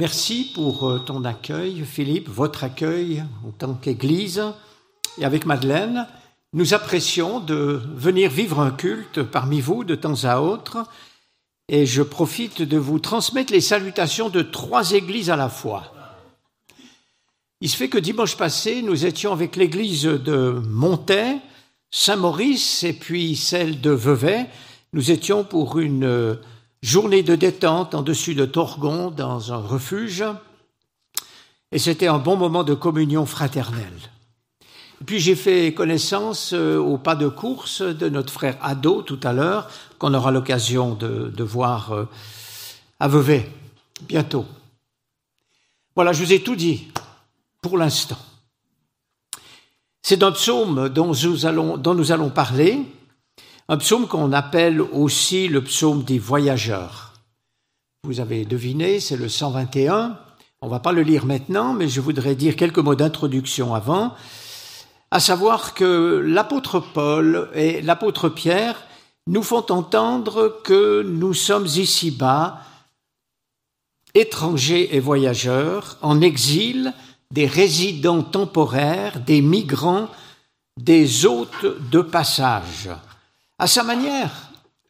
Merci pour euh, ton accueil, Philippe, votre accueil en tant qu'Église. Et avec Madeleine, nous apprécions de venir vivre un culte parmi vous de temps à autre. Et je profite de vous transmettre les salutations de trois églises à la fois. Il se fait que dimanche passé, nous étions avec l'église de Montaix, Saint-Maurice et puis celle de Vevey. Nous étions pour une euh, journée de détente en dessus de Torgon dans un refuge. Et c'était un bon moment de communion fraternelle. Puis j'ai fait connaissance euh, au pas de course de notre frère Ado tout à l'heure, qu'on aura l'occasion de, de, voir euh, à Vevey bientôt. Voilà, je vous ai tout dit pour l'instant. C'est un psaume dont nous allons, dont nous allons parler, un psaume qu'on appelle aussi le psaume des voyageurs. Vous avez deviné, c'est le 121. On va pas le lire maintenant, mais je voudrais dire quelques mots d'introduction avant, à savoir que l'apôtre Paul et l'apôtre Pierre nous font entendre que nous sommes ici-bas étrangers et voyageurs, en exil, des résidents temporaires, des migrants, des hôtes de passage. À sa manière,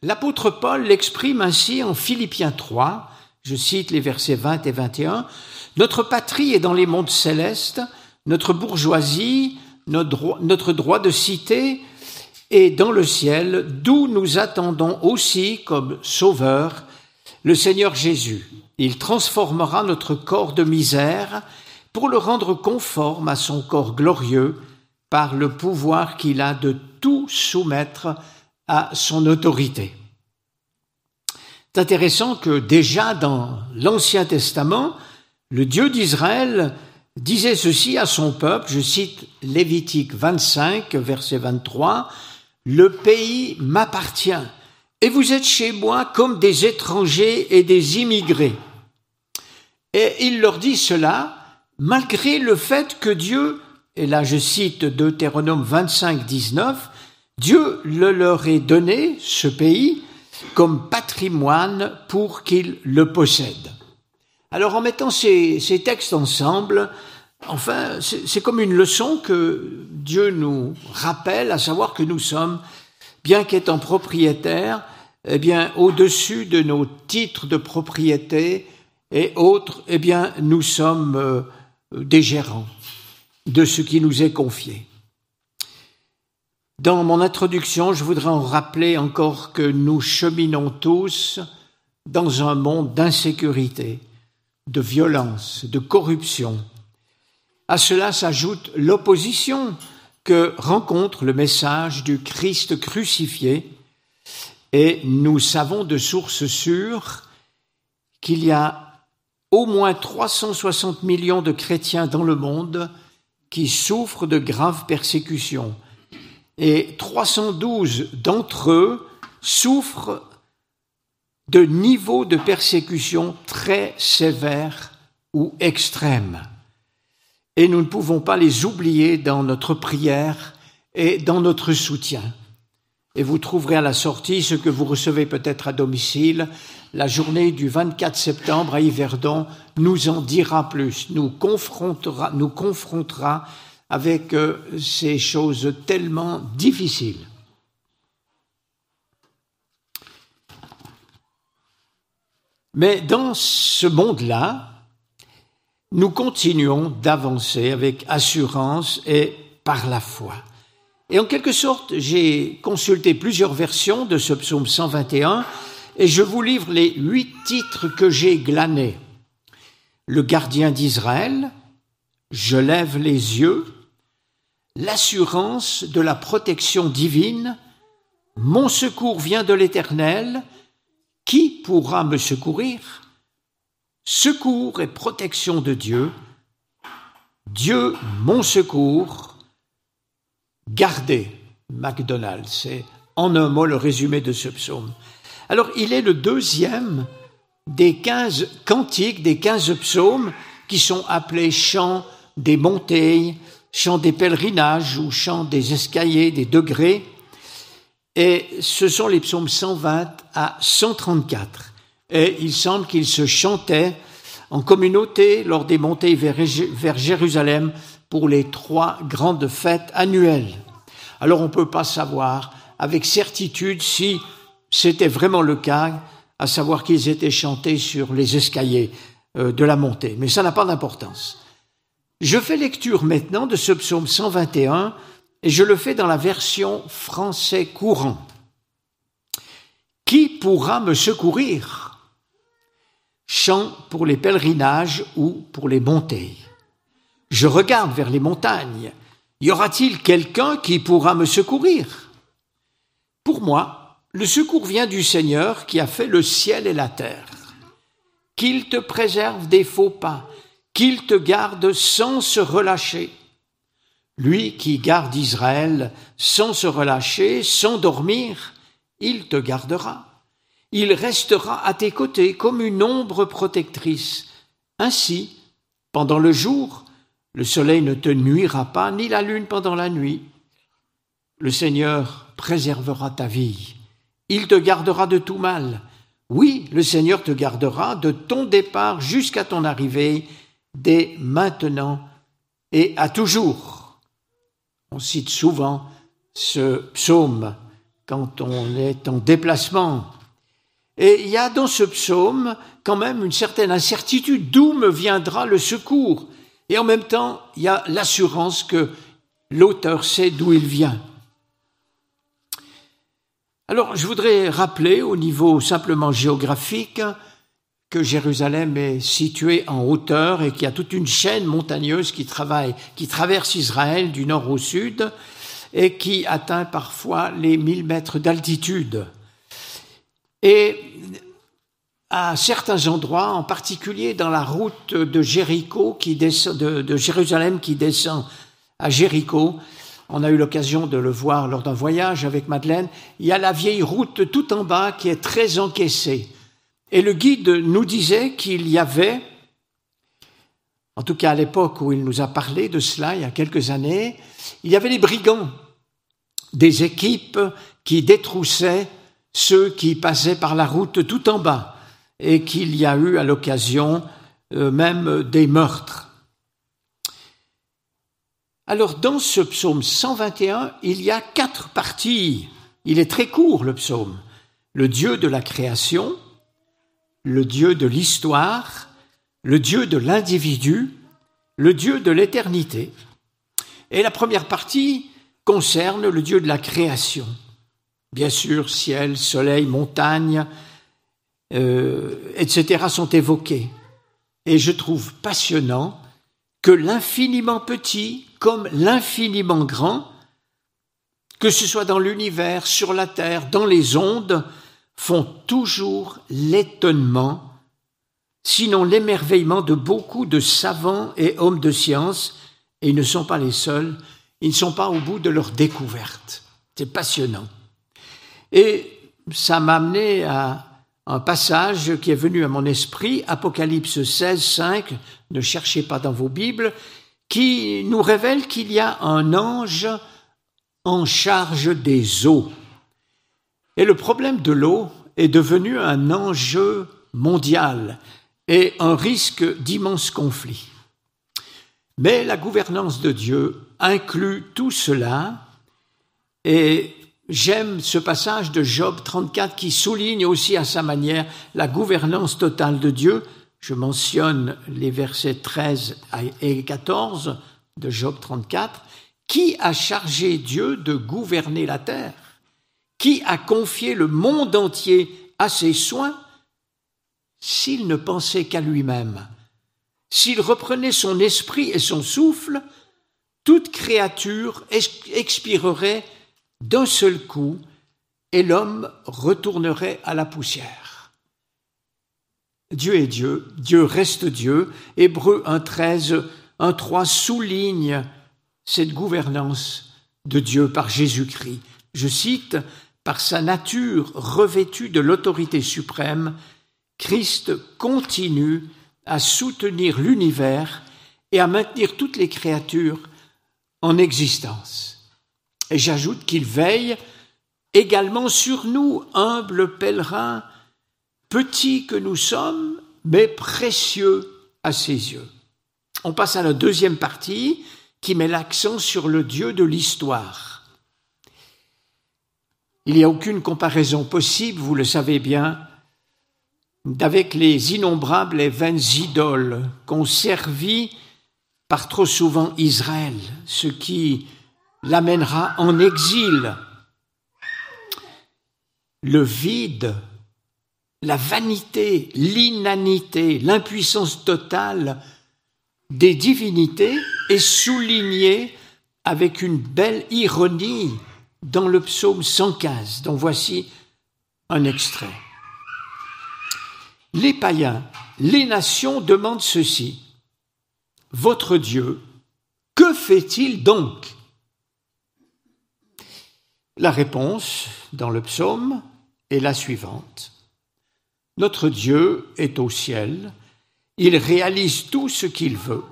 l'apôtre Paul l'exprime ainsi en Philippiens 3, je cite les versets 20 et 21, Notre patrie est dans les mondes célestes, notre bourgeoisie, notre droit, de cité est dans le ciel, d'où nous attendons aussi comme sauveur le Seigneur Jésus. Il transformera notre corps de misère pour le rendre conforme à son corps glorieux par le pouvoir qu'il a de tout soumettre son autorité. C'est intéressant que déjà dans l'Ancien Testament, le Dieu d'Israël disait ceci à son peuple, je cite Lévitique 25, verset 23, Le pays m'appartient, et vous êtes chez moi comme des étrangers et des immigrés. Et il leur dit cela malgré le fait que Dieu, et là je cite Deutéronome 25, 19, Dieu le leur ait donné, ce pays, comme patrimoine pour qu'ils le possèdent. Alors en mettant ces, ces textes ensemble, enfin, c'est comme une leçon que Dieu nous rappelle, à savoir que nous sommes, bien qu'étant propriétaires, eh bien, au-dessus de nos titres de propriété et autres, eh bien, nous sommes euh, des gérants de ce qui nous est confié. Dans mon introduction, je voudrais en rappeler encore que nous cheminons tous dans un monde d'insécurité, de violence, de corruption. À cela s'ajoute l'opposition que rencontre le message du Christ crucifié, et nous savons de sources sûres qu'il y a au moins 360 millions de chrétiens dans le monde qui souffrent de graves persécutions. Et 312 d'entre eux souffrent de niveaux de persécution très sévères ou extrêmes. Et nous ne pouvons pas les oublier dans notre prière et dans notre soutien. Et vous trouverez à la sortie ce que vous recevez peut-être à domicile, la journée du 24 septembre à Yverdon nous en dira plus, nous confrontera, nous confrontera avec euh, ces choses tellement difficiles. Mais dans ce monde-là, nous continuons d'avancer avec assurance et par la foi. Et en quelque sorte, j'ai consulté plusieurs versions de ce psaume 121 et je vous livre les huit titres que j'ai glanés. Le gardien d'Israël, je lève les yeux, l'assurance de la protection divine, mon secours vient de l'Éternel, qui pourra me secourir? Secours et protection de Dieu, Dieu mon secours, gardez, MacDonald, c'est en un mot le résumé de ce psaume. Alors il est le deuxième des quinze cantiques, des quinze psaumes qui sont appelés chants des montées, chants des pèlerinages ou chants des escaliers, des degrés. Et ce sont les psaumes 120 à 134. Et il semble qu'ils se chantaient en communauté lors des montées vers Jérusalem pour les trois grandes fêtes annuelles. Alors on ne peut pas savoir avec certitude si c'était vraiment le cas, à savoir qu'ils étaient chantés sur les escaliers euh, de la montée. Mais ça n'a pas d'importance. Je fais lecture maintenant de ce psaume 121 et je le fais dans la version français courant. Qui pourra me secourir? Chant pour les pèlerinages ou pour les montées? Je regarde vers les montagnes. Y aura-t-il quelqu'un qui pourra me secourir? Pour moi, le secours vient du Seigneur qui a fait le ciel et la terre. Qu'il te préserve des faux pas, qu'il te garde sans se relâcher. Lui qui garde Israël sans se relâcher, sans dormir, il te gardera. Il restera à tes côtés comme une ombre protectrice. Ainsi, pendant le jour, le soleil ne te nuira pas, ni la lune pendant la nuit. Le Seigneur préservera ta vie. Il te gardera de tout mal. Oui, le Seigneur te gardera de ton départ jusqu'à ton arrivée, dès maintenant et à toujours. On cite souvent ce psaume quand on est en déplacement. Et il y a dans ce psaume quand même une certaine incertitude d'où me viendra le secours? Et en même temps, il y a l'assurance que l'auteur sait d'où il vient. Alors, je voudrais rappeler au niveau simplement géographique que Jérusalem est située en hauteur et qu'il y a toute une chaîne montagneuse qui travaille, qui traverse Israël du nord au sud et qui atteint parfois les 1000 mètres d'altitude. Et à certains endroits, en particulier dans la route de Jéricho qui descend, de, Jérusalem qui descend à Jéricho, on a eu l'occasion de le voir lors d'un voyage avec Madeleine, il y a la vieille route tout en bas qui est très encaissée. Et le guide nous disait qu'il y avait, en tout cas à l'époque où il nous a parlé de cela, il y a quelques années, il y avait des brigands, des équipes qui détroussaient ceux qui passaient par la route tout en bas, et qu'il y a eu à l'occasion euh, même des meurtres. Alors dans ce psaume 121, il y a quatre parties. Il est très court le psaume. Le Dieu de la création, le Dieu de l'histoire, le Dieu de l'individu, le Dieu de l'éternité. Et la première partie concerne le Dieu de la création. Bien sûr, ciel, soleil, montagne, euh, etc. sont évoqués. Et je trouve passionnant que l'infiniment petit comme l'infiniment grand, que ce soit dans l'univers, sur la terre, dans les ondes, font toujours l'étonnement, sinon l'émerveillement de beaucoup de savants et hommes de science, et ils ne sont pas les seuls, ils ne sont pas au bout de leur découverte. C'est passionnant. Et ça m'a amené à un passage qui est venu à mon esprit, Apocalypse 16, 5, ne cherchez pas dans vos Bibles, qui nous révèle qu'il y a un ange en charge des eaux. Et le problème de l'eau est devenu un enjeu mondial et un risque d'immenses conflits. Mais la gouvernance de Dieu inclut tout cela et J'aime ce passage de Job 34 qui souligne aussi à sa manière la gouvernance totale de Dieu. Je mentionne les versets 13 et 14 de Job 34. Qui a chargé Dieu de gouverner la terre? Qui a confié le monde entier à ses soins S'il ne pensait qu'à lui-même, s'il reprenait son esprit et son souffle, toute créature expirerait d'un seul coup, et l'homme retournerait à la poussière. Dieu est Dieu, Dieu reste Dieu. Hébreu 1.13, 1.3 souligne cette gouvernance de Dieu par Jésus-Christ. Je cite, par sa nature revêtue de l'autorité suprême, Christ continue à soutenir l'univers et à maintenir toutes les créatures en existence. Et j'ajoute qu'il veille également sur nous, humbles pèlerins, petits que nous sommes, mais précieux à ses yeux. On passe à la deuxième partie qui met l'accent sur le Dieu de l'histoire. Il n'y a aucune comparaison possible, vous le savez bien, d'avec les innombrables et vaines idoles qu'ont servi par trop souvent Israël, ce qui l'amènera en exil. Le vide, la vanité, l'inanité, l'impuissance totale des divinités est souligné avec une belle ironie dans le psaume 115, dont voici un extrait. Les païens, les nations demandent ceci. Votre Dieu, que fait-il donc? La réponse dans le psaume est la suivante. Notre Dieu est au ciel, il réalise tout ce qu'il veut.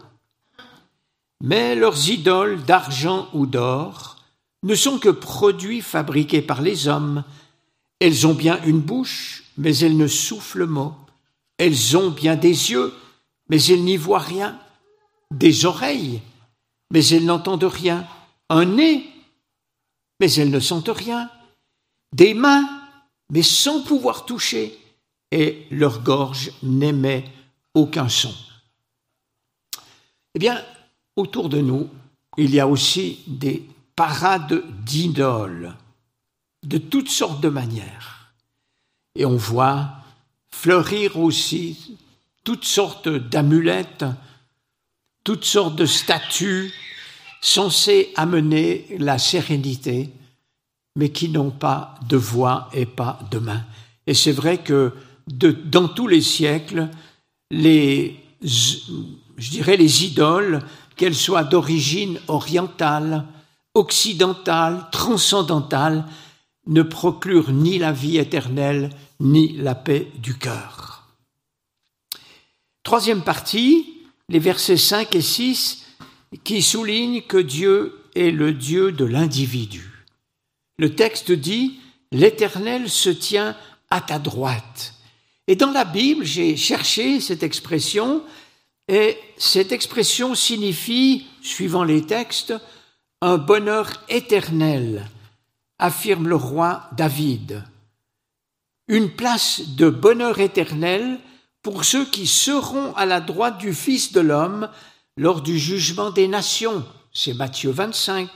Mais leurs idoles d'argent ou d'or ne sont que produits fabriqués par les hommes. Elles ont bien une bouche, mais elles ne soufflent mot. Elles ont bien des yeux, mais elles n'y voient rien. Des oreilles, mais elles n'entendent rien. Un nez, mais elles ne sentent rien. Des mains, mais sans pouvoir toucher. Et leur gorge n'émet aucun son. Eh bien, autour de nous, il y a aussi des parades d'idoles de toutes sortes de manières. Et on voit fleurir aussi toutes sortes d'amulettes, toutes sortes de statues censées amener la sérénité, mais qui n'ont pas de voix et pas de main. Et c'est vrai que dans tous les siècles, les idoles, qu'elles soient d'origine orientale, occidentale, transcendantale, ne procurent ni la vie éternelle, ni la paix du cœur. Troisième partie, les versets 5 et 6, qui soulignent que Dieu est le Dieu de l'individu. Le texte dit, L'Éternel se tient à ta droite. Et dans la Bible, j'ai cherché cette expression, et cette expression signifie, suivant les textes, un bonheur éternel, affirme le roi David. Une place de bonheur éternel pour ceux qui seront à la droite du Fils de l'homme lors du jugement des nations. C'est Matthieu 25.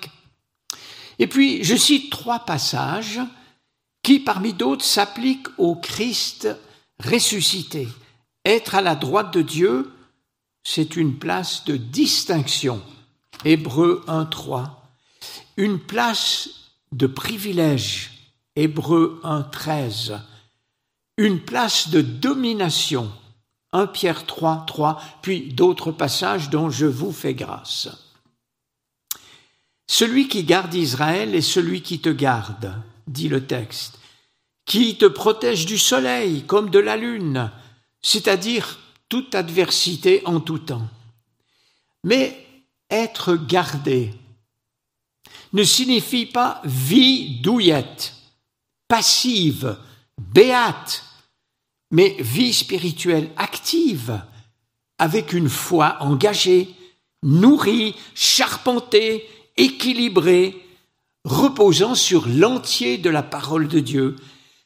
Et puis, je cite trois passages qui, parmi d'autres, s'appliquent au Christ ressuscité. Être à la droite de Dieu, c'est une place de distinction. Hébreu 1.3. Une place de privilège. Hébreu 1.13. Une place de domination. 1 Pierre 3, 3, puis d'autres passages dont je vous fais grâce. Celui qui garde Israël est celui qui te garde, dit le texte qui te protège du soleil comme de la lune, c'est-à-dire toute adversité en tout temps. Mais être gardé ne signifie pas vie douillette, passive, béate, mais vie spirituelle active, avec une foi engagée, nourrie, charpentée, équilibrée, reposant sur l'entier de la parole de Dieu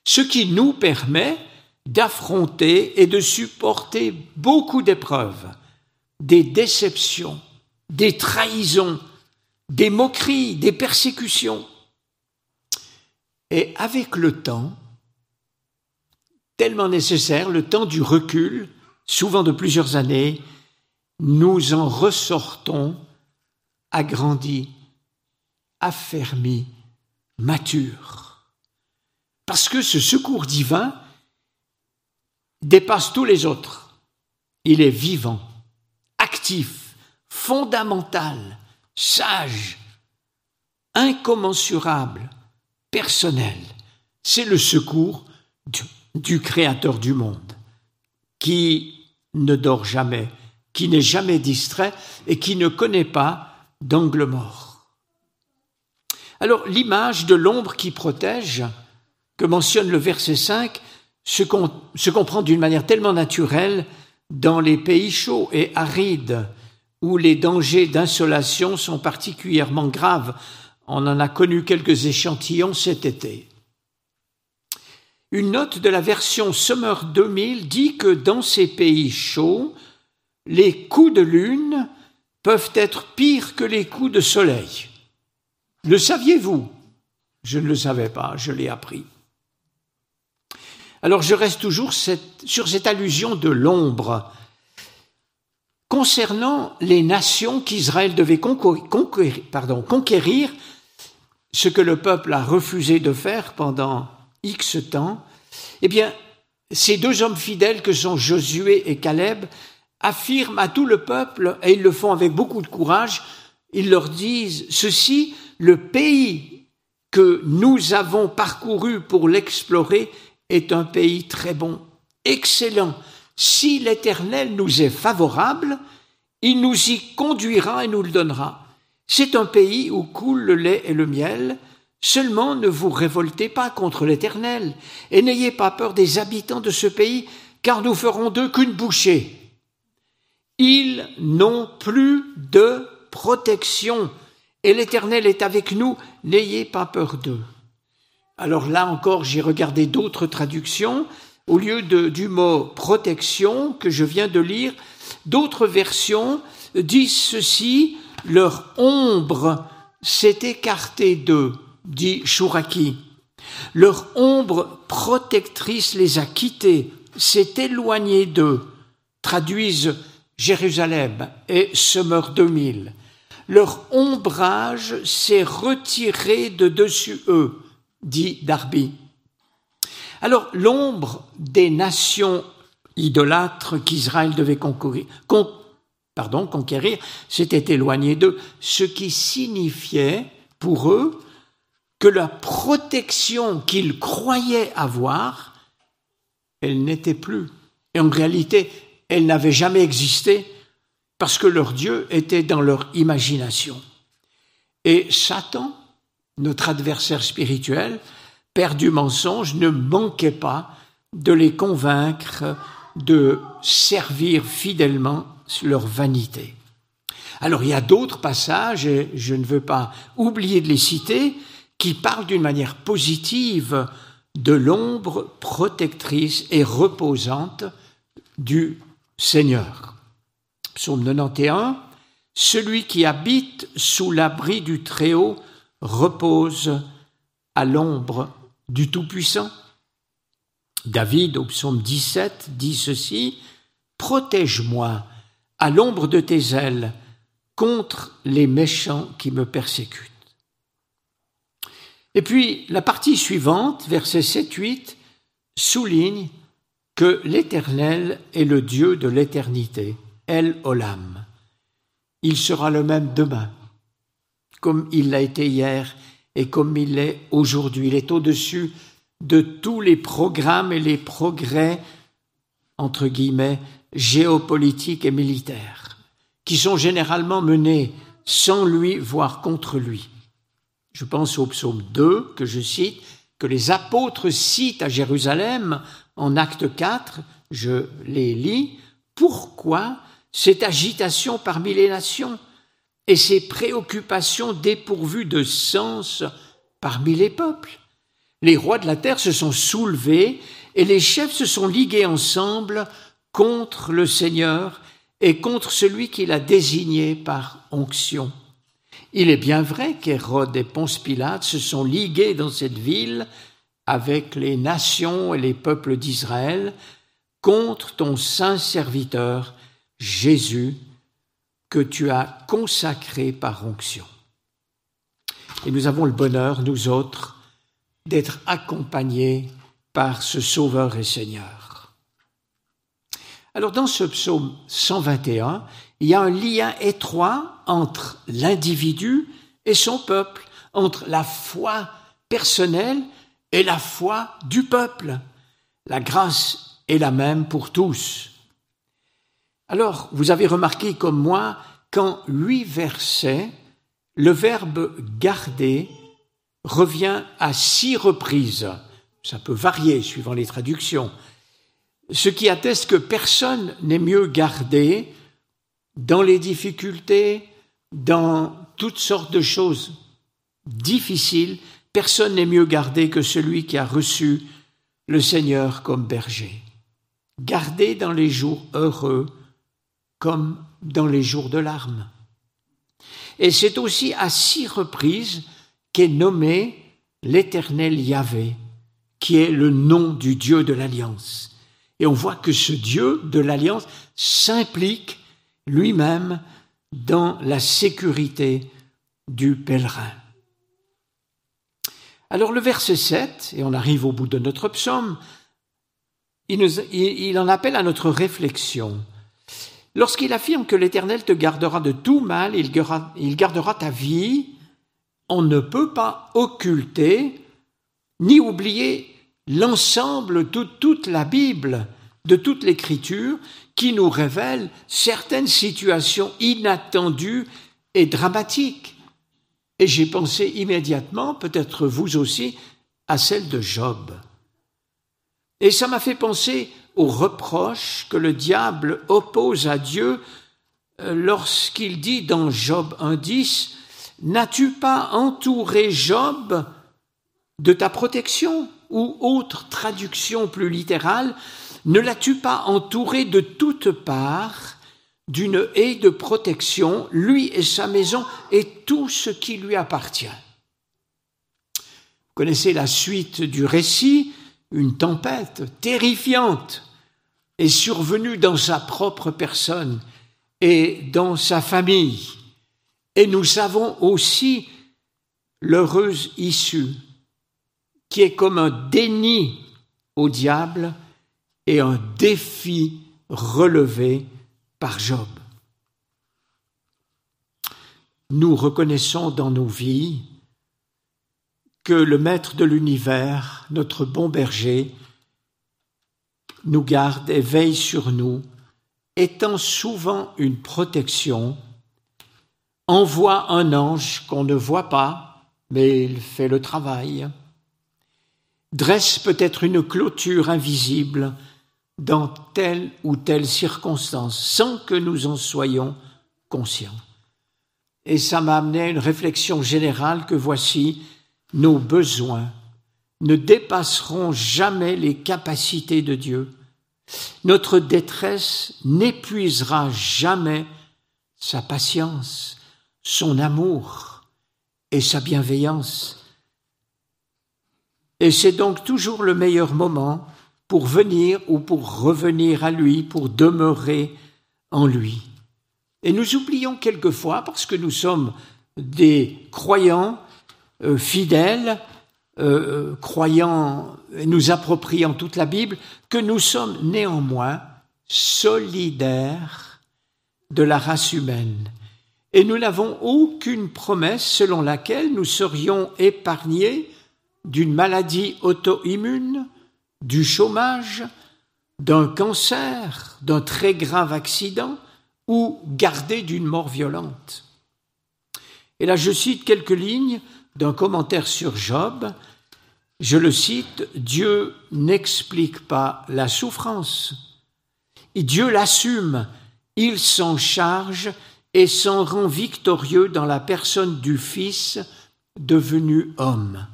ce qui nous permet d'affronter et de supporter beaucoup d'épreuves, des déceptions, des trahisons, des moqueries, des persécutions. Et avec le temps, tellement nécessaire, le temps du recul, souvent de plusieurs années, nous en ressortons agrandis, affermis, matures parce que ce secours divin dépasse tous les autres. Il est vivant, actif, fondamental, sage, incommensurable, personnel. C'est le secours du, Créateur du monde, qui ne dort jamais, qui n'est jamais distrait et qui ne connaît pas d'angle mort. Alors l'image de l'ombre qui protège, que mentionne le verset 5 se, comprend d'une manière tellement naturelle dans les pays chauds et arides, où les dangers d'insolation sont particulièrement graves. On en a connu quelques échantillons cet été. Une note de la version Summer 2000 dit que dans ces pays chauds, les coups de lune peuvent être pires que les coups de soleil. Le saviez-vous? Je ne le savais pas, je l'ai appris. Alors je reste toujours sur cette allusion de l'ombre. Concernant les nations qu'Israël devait conquérir, ce que le peuple a refusé de faire pendant X temps, eh bien, ces deux hommes fidèles que sont Josué et Caleb affirment à tout le peuple, et ils le font avec beaucoup de courage, ils leur disent ceci, le pays que nous avons parcouru pour l'explorer est un pays très bon, excellent. Si l'Éternel nous est favorable, il nous y conduira et nous le donnera. C'est un pays où coule le lait et le miel. Seulement ne vous révoltez pas contre l'Éternel, et n'ayez pas peur des habitants de ce pays, car nous ferons d'eux qu'une bouchée. Ils n'ont plus de protection, et l'Éternel est avec nous, n'ayez pas peur d'eux. Alors là encore, j'ai regardé d'autres traductions. Au lieu du mot protection que je viens de lire, d'autres versions disent ceci, leur ombre s'est écartée d'eux, dit Chouraki. Leur ombre protectrice les a quittés, s'est éloignée d'eux, traduisent Jérusalem et Summer 2000. Leur ombrage s'est retiré de dessus eux, dit Darby. Alors l'ombre des nations idolâtres qu'Israël devait conquérir, s'était éloignée d'eux, ce qui signifiait pour eux que la protection qu'ils croyaient avoir, elle n'était plus. Et en réalité, elle n'avait jamais existé parce que leur Dieu était dans leur imagination. Et Satan notre adversaire spirituel, père du mensonge, ne manquait pas de les convaincre de servir fidèlement leur vanité. Alors il y a d'autres passages, et je ne veux pas oublier de les citer, qui parlent d'une manière positive de l'ombre protectrice et reposante du Seigneur. Psaume 91, Celui qui habite sous l'abri du Très-Haut repose à l'ombre du Tout-Puissant. David, au psaume 17, dit ceci, Protège-moi à l'ombre de tes ailes contre les méchants qui me persécutent. Et puis la partie suivante, versets 7-8, souligne que l'Éternel est le Dieu de l'éternité, El Olam. Il sera le même demain comme il l'a été hier et comme il l'est aujourd'hui. Il est au-dessus de tous les programmes et les progrès, entre guillemets, géopolitiques et militaires, qui sont généralement menés sans lui, voire contre lui. Je pense au psaume 2 que je cite, que les apôtres citent à Jérusalem en acte 4, je les lis, pourquoi cette agitation parmi les nations? Et ses préoccupations dépourvues de sens parmi les peuples. Les rois de la terre se sont soulevés et les chefs se sont ligués ensemble contre le Seigneur et contre celui qu'il a désigné par onction. Il est bien vrai qu'Hérode et Ponce Pilate se sont ligués dans cette ville avec les nations et les peuples d'Israël contre ton saint serviteur Jésus que tu as consacré par onction. Et nous avons le bonheur, nous autres, d'être accompagnés par ce Sauveur et Seigneur. Alors dans ce psaume 121, il y a un lien étroit entre l'individu et son peuple, entre la foi personnelle et la foi du peuple. La grâce est la même pour tous. Alors, vous avez remarqué comme moi qu'en huit versets, le verbe garder revient à six reprises. Ça peut varier suivant les traductions. ce qui atteste que personne n'est mieux gardé dans les difficultés, dans toutes sortes de choses difficiles, personne n'est mieux gardé que celui qui a reçu le Seigneur comme berger. Gardé dans les jours heureux comme dans les jours de larmes. Et c'est aussi à six reprises qu'est nommé l'Éternel Yahvé, qui est le nom du Dieu de l'Alliance. Et on voit que ce Dieu de l'Alliance s'implique lui-même dans la sécurité du pèlerin. Alors le verset 7, et on arrive au bout de notre psaume, il, en appelle à notre réflexion. Lorsqu'il affirme que l'Éternel te gardera de tout mal, il gardera ta vie, on ne peut pas occulter ni oublier l'ensemble de toute la Bible, de toute l'Écriture, qui nous révèle certaines situations inattendues et dramatiques. Et j'ai pensé immédiatement, peut-être vous aussi, à celle de Job. Et ça m'a fait penser aux reproches que le diable oppose à Dieu euh, lorsqu'il dit dans Job 1.10, N'as-tu pas entouré Job de ta protection? Ou autre traduction plus littérale, ne l'as-tu pas entouré de toutes parts d'une haie de protection, lui et sa maison et tout ce qui lui appartient? Vous connaissez la suite du récit, une tempête terrifiante est survenue dans sa propre personne et dans sa famille. Et nous savons aussi l'heureuse issue, qui est comme un déni au diable et un défi relevé par Job. Nous reconnaissons dans nos vies que le Maître de l'univers, notre bon berger, nous garde et veille sur nous, étant souvent une protection envoie un ange qu'on ne voit pas, mais il fait le travail, dresse peut-être une clôture invisible dans telle ou telle circonstance, sans que nous en soyons conscients. Et ça m'a amené à une réflexion générale que voici, nos besoins ne dépasseront jamais les capacités de Dieu. Notre détresse n'épuisera jamais sa patience son amour et sa bienveillance. Et c'est donc toujours le meilleur moment pour venir ou pour revenir à lui, pour demeurer en lui. Et nous oublions quelquefois, parce que nous sommes des croyants euh, fidèles, euh, croyants et nous appropriant toute la Bible, que nous sommes néanmoins solidaires de la race humaine et nous n'avons aucune promesse selon laquelle nous serions épargnés d'une maladie auto-immune, du chômage, d'un cancer, d'un très grave accident ou gardés d'une mort violente. Et là, je cite quelques lignes d'un commentaire sur Job. Je le cite, Dieu n'explique pas la souffrance. Et Dieu l'assume, il s'en charge et s'en rend victorieux dans la personne du Fils devenu homme.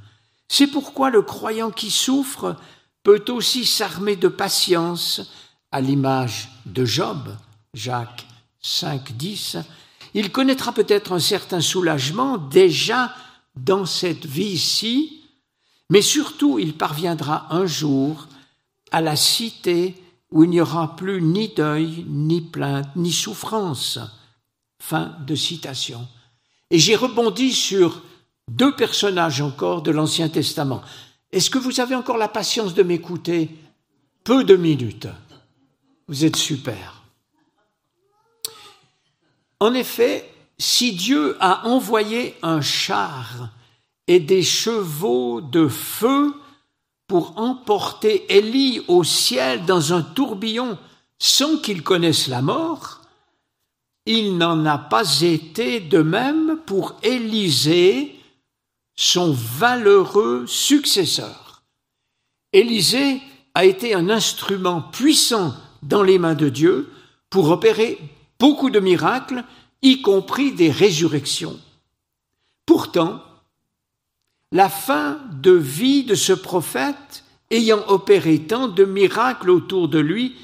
C'est pourquoi le croyant qui souffre peut aussi s'armer de patience, à l'image de Job, Jacques 5, 10. Il connaîtra peut-être un certain soulagement déjà dans cette vie-ci, mais surtout il parviendra un jour à la cité où il n'y aura plus ni deuil, ni plainte, ni souffrance Fin de citation. Et j'ai rebondi sur deux personnages encore de l'Ancien Testament. Est-ce que vous avez encore la patience de m'écouter Peu de minutes. Vous êtes super. En effet, si Dieu a envoyé un char et des chevaux de feu pour emporter Élie au ciel dans un tourbillon sans qu'il connaisse la mort, il n'en a pas été de même pour Élisée, son valeureux successeur. Élisée a été un instrument puissant dans les mains de Dieu pour opérer beaucoup de miracles, y compris des résurrections. Pourtant, la fin de vie de ce prophète, ayant opéré tant de miracles autour de lui,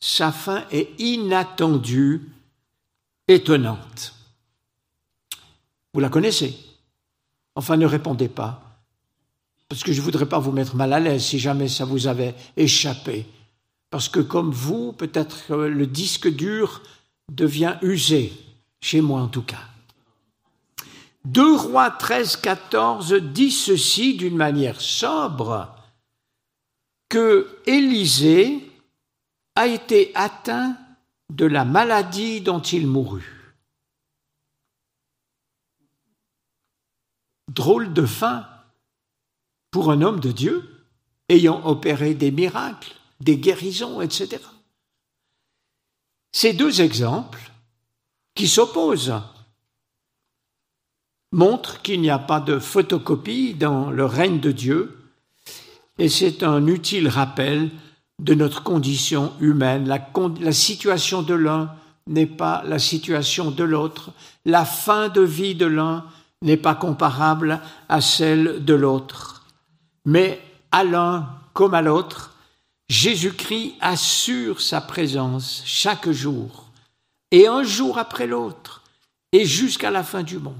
sa fin est inattendue, étonnante. Vous la connaissez? Enfin, ne répondez pas, parce que je ne voudrais pas vous mettre mal à l'aise si jamais ça vous avait échappé. Parce que comme vous, peut-être le disque dur devient usé, chez moi en tout cas. 2 Rois 13, 14 dit ceci d'une manière sobre, que Élisée a été atteint de la maladie dont il mourut. Drôle de fin pour un homme de Dieu ayant opéré des miracles, des guérisons, etc. Ces deux exemples qui s'opposent montrent qu'il n'y a pas de photocopie dans le règne de Dieu, et c'est un utile rappel de notre condition humaine. La situation de l'un n'est pas la situation de l'autre. La fin de vie de l'un n'est pas comparable à celle de l'autre. Mais à l'un comme à l'autre, Jésus-Christ assure sa présence chaque jour, et un jour après l'autre, et jusqu'à la fin du monde.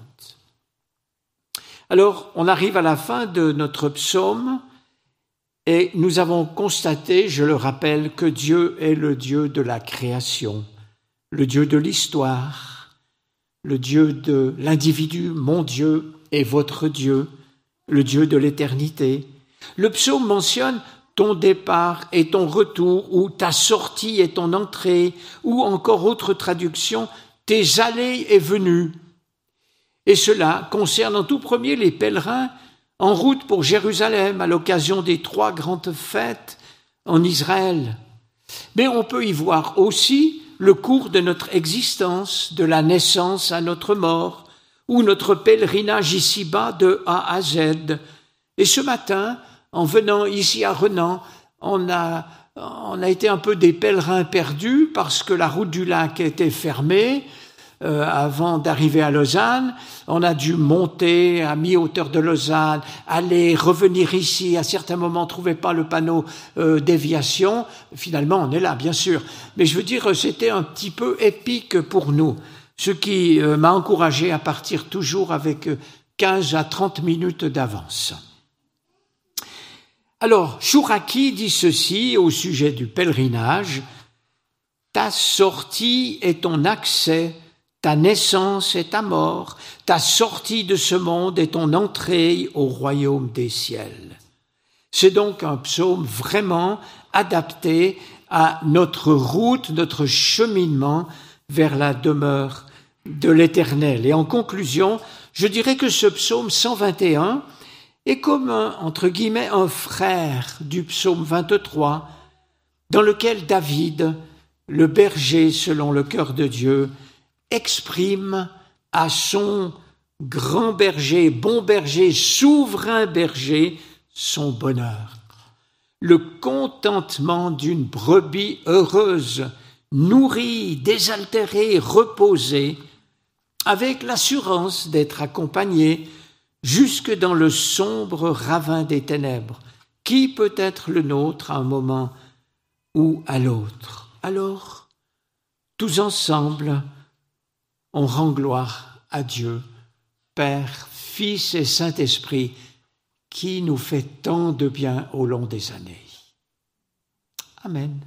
Alors, on arrive à la fin de notre psaume, et nous avons constaté, je le rappelle, que Dieu est le Dieu de la création, le Dieu de l'histoire, le Dieu de l'individu, mon Dieu et votre Dieu, le Dieu de l'éternité. Le psaume mentionne ton départ et ton retour, ou ta sortie et ton entrée, ou encore autre traduction, tes allées et venues. Et cela concerne en tout premier les pèlerins en route pour Jérusalem à l'occasion des trois grandes fêtes en Israël. Mais on peut y voir aussi le cours de notre existence, de la naissance à notre mort, ou notre pèlerinage ici-bas de A à Z. Et ce matin, en venant ici à Renan, on a, on a été un peu des pèlerins perdus parce que la route du lac était fermée, euh, avant d'arriver à Lausanne. On a dû monter à mi-hauteur de Lausanne, aller, revenir ici. À certains moments, on trouvait pas le panneau euh, déviation. Finalement, on est là, bien sûr. Mais je veux dire, c'était un petit peu épique pour nous, ce qui euh, m'a encouragé à partir toujours avec 15 à 30 minutes d'avance. Alors, Chouraki dit ceci au sujet du pèlerinage. Ta sortie et ton accès ta naissance et ta mort, ta sortie de ce monde et ton entrée au royaume des ciels. C'est donc un psaume vraiment adapté à notre route, notre cheminement vers la demeure de l'Éternel. Et en conclusion, je dirais que ce psaume 121 est comme entre guillemets un frère du psaume 23, dans lequel David, le berger selon le cœur de Dieu, exprime à son grand berger, bon berger, souverain berger, son bonheur. Le contentement d'une brebis heureuse, nourrie, désaltérée, reposée, avec l'assurance d'être accompagnée jusque dans le sombre ravin des ténèbres, qui peut être le nôtre à un moment ou à l'autre. Alors, tous ensemble, on rend gloire à Dieu, Père, Fils et Saint-Esprit, qui nous fait tant de bien au long des années. Amen.